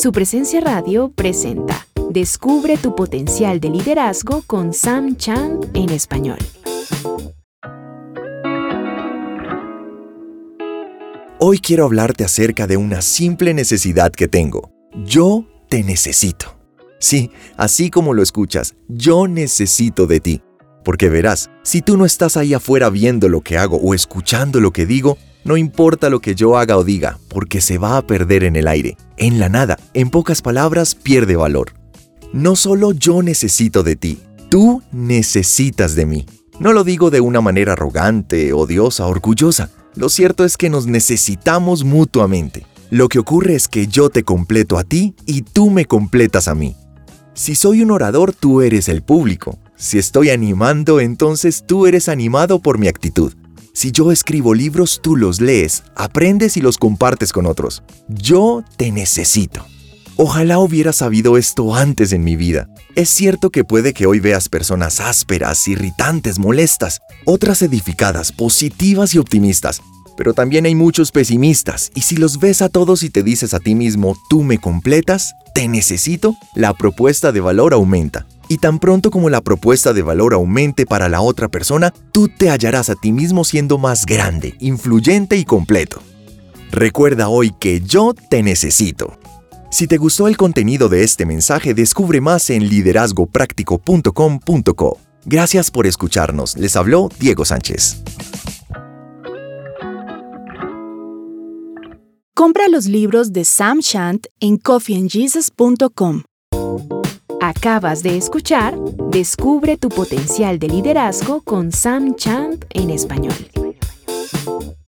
Su presencia radio presenta Descubre tu potencial de liderazgo con Sam Chand en español. Hoy quiero hablarte acerca de una simple necesidad que tengo. Yo te necesito. Sí, así como lo escuchas, yo necesito de ti. Porque verás, si tú no estás ahí afuera viendo lo que hago o escuchando lo que digo, no importa lo que yo haga o diga, porque se va a perder en el aire, en la nada, en pocas palabras, pierde valor. No solo yo necesito de ti, tú necesitas de mí. No lo digo de una manera arrogante, odiosa, orgullosa. Lo cierto es que nos necesitamos mutuamente. Lo que ocurre es que yo te completo a ti y tú me completas a mí. Si soy un orador, tú eres el público. Si estoy animando, entonces tú eres animado por mi actitud. Si yo escribo libros, tú los lees, aprendes y los compartes con otros. Yo te necesito. Ojalá hubiera sabido esto antes en mi vida. Es cierto que puede que hoy veas personas ásperas, irritantes, molestas, otras edificadas, positivas y optimistas, pero también hay muchos pesimistas, y si los ves a todos y te dices a ti mismo, tú me completas, te necesito, la propuesta de valor aumenta. Y tan pronto como la propuesta de valor aumente para la otra persona, tú te hallarás a ti mismo siendo más grande, influyente y completo. Recuerda hoy que yo te necesito. Si te gustó el contenido de este mensaje, descubre más en liderazgopráctico.com.co. Gracias por escucharnos. Les habló Diego Sánchez. Compra los libros de Sam Shant en coffeeandjesus.com. Acabas de escuchar Descubre tu potencial de liderazgo con Sam Chant en español.